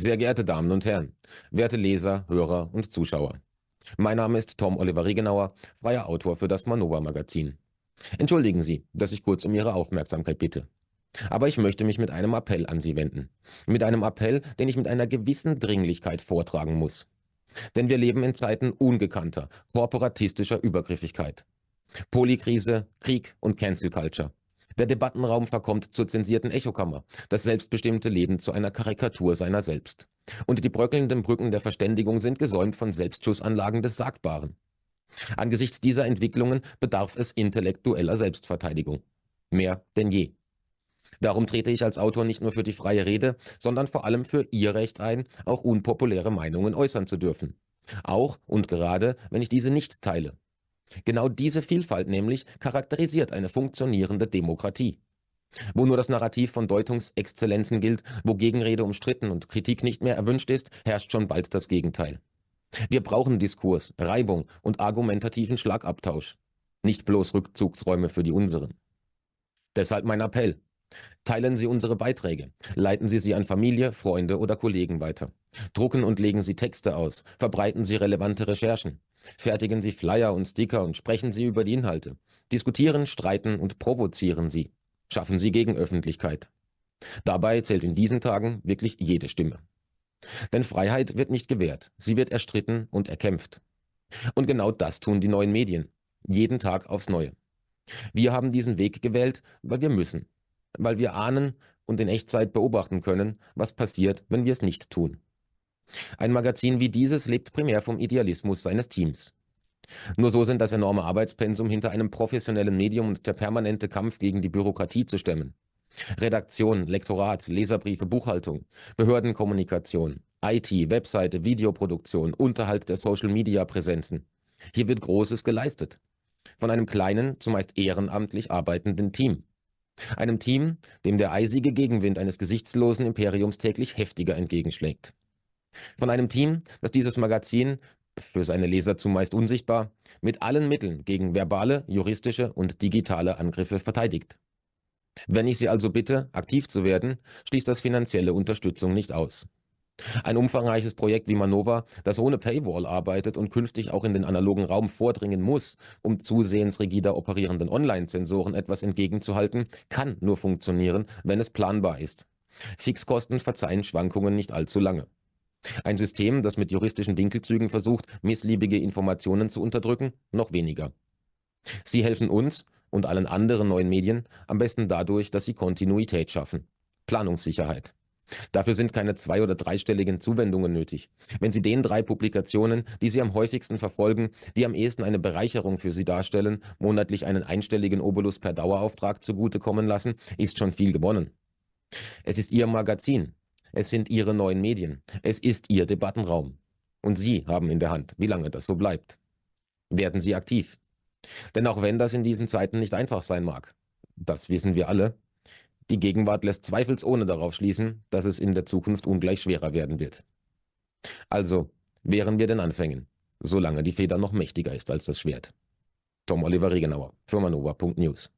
Sehr geehrte Damen und Herren, werte Leser, Hörer und Zuschauer. Mein Name ist Tom Oliver Regenauer, freier Autor für das Manova Magazin. Entschuldigen Sie, dass ich kurz um Ihre Aufmerksamkeit bitte. Aber ich möchte mich mit einem Appell an Sie wenden. Mit einem Appell, den ich mit einer gewissen Dringlichkeit vortragen muss. Denn wir leben in Zeiten ungekannter, korporatistischer Übergriffigkeit. Polykrise, Krieg und Cancel Culture. Der Debattenraum verkommt zur zensierten Echokammer, das selbstbestimmte Leben zu einer Karikatur seiner selbst. Und die bröckelnden Brücken der Verständigung sind gesäumt von Selbstschussanlagen des Sagbaren. Angesichts dieser Entwicklungen bedarf es intellektueller Selbstverteidigung. Mehr denn je. Darum trete ich als Autor nicht nur für die freie Rede, sondern vor allem für Ihr Recht ein, auch unpopuläre Meinungen äußern zu dürfen. Auch und gerade, wenn ich diese nicht teile. Genau diese Vielfalt nämlich charakterisiert eine funktionierende Demokratie. Wo nur das Narrativ von Deutungsexzellenzen gilt, wo Gegenrede umstritten und Kritik nicht mehr erwünscht ist, herrscht schon bald das Gegenteil. Wir brauchen Diskurs, Reibung und argumentativen Schlagabtausch, nicht bloß Rückzugsräume für die unseren. Deshalb mein Appell. Teilen Sie unsere Beiträge, leiten Sie sie an Familie, Freunde oder Kollegen weiter. Drucken und legen Sie Texte aus, verbreiten Sie relevante Recherchen. Fertigen Sie Flyer und Sticker und sprechen Sie über die Inhalte. Diskutieren, streiten und provozieren Sie. Schaffen Sie Gegenöffentlichkeit. Dabei zählt in diesen Tagen wirklich jede Stimme. Denn Freiheit wird nicht gewährt, sie wird erstritten und erkämpft. Und genau das tun die neuen Medien. Jeden Tag aufs Neue. Wir haben diesen Weg gewählt, weil wir müssen. Weil wir ahnen und in Echtzeit beobachten können, was passiert, wenn wir es nicht tun. Ein Magazin wie dieses lebt primär vom Idealismus seines Teams. Nur so sind das enorme Arbeitspensum hinter einem professionellen Medium und der permanente Kampf gegen die Bürokratie zu stemmen. Redaktion, Lektorat, Leserbriefe, Buchhaltung, Behördenkommunikation, IT, Webseite, Videoproduktion, Unterhalt der Social-Media-Präsenzen. Hier wird Großes geleistet. Von einem kleinen, zumeist ehrenamtlich arbeitenden Team. Einem Team, dem der eisige Gegenwind eines gesichtslosen Imperiums täglich heftiger entgegenschlägt. Von einem Team, das dieses Magazin, für seine Leser zumeist unsichtbar, mit allen Mitteln gegen verbale, juristische und digitale Angriffe verteidigt. Wenn ich Sie also bitte, aktiv zu werden, schließt das finanzielle Unterstützung nicht aus. Ein umfangreiches Projekt wie Manova, das ohne Paywall arbeitet und künftig auch in den analogen Raum vordringen muss, um zusehends rigider operierenden Online-Zensoren etwas entgegenzuhalten, kann nur funktionieren, wenn es planbar ist. Fixkosten verzeihen Schwankungen nicht allzu lange. Ein System, das mit juristischen Winkelzügen versucht, missliebige Informationen zu unterdrücken, noch weniger. Sie helfen uns und allen anderen neuen Medien am besten dadurch, dass sie Kontinuität schaffen. Planungssicherheit. Dafür sind keine zwei- oder dreistelligen Zuwendungen nötig. Wenn Sie den drei Publikationen, die Sie am häufigsten verfolgen, die am ehesten eine Bereicherung für Sie darstellen, monatlich einen einstelligen Obolus per Dauerauftrag zugutekommen lassen, ist schon viel gewonnen. Es ist Ihr Magazin, es sind Ihre neuen Medien. Es ist Ihr Debattenraum. Und Sie haben in der Hand, wie lange das so bleibt. Werden Sie aktiv. Denn auch wenn das in diesen Zeiten nicht einfach sein mag, das wissen wir alle, die Gegenwart lässt zweifelsohne darauf schließen, dass es in der Zukunft ungleich schwerer werden wird. Also, wären wir den Anfängen, solange die Feder noch mächtiger ist als das Schwert. Tom Oliver Regenauer, Firmanova.news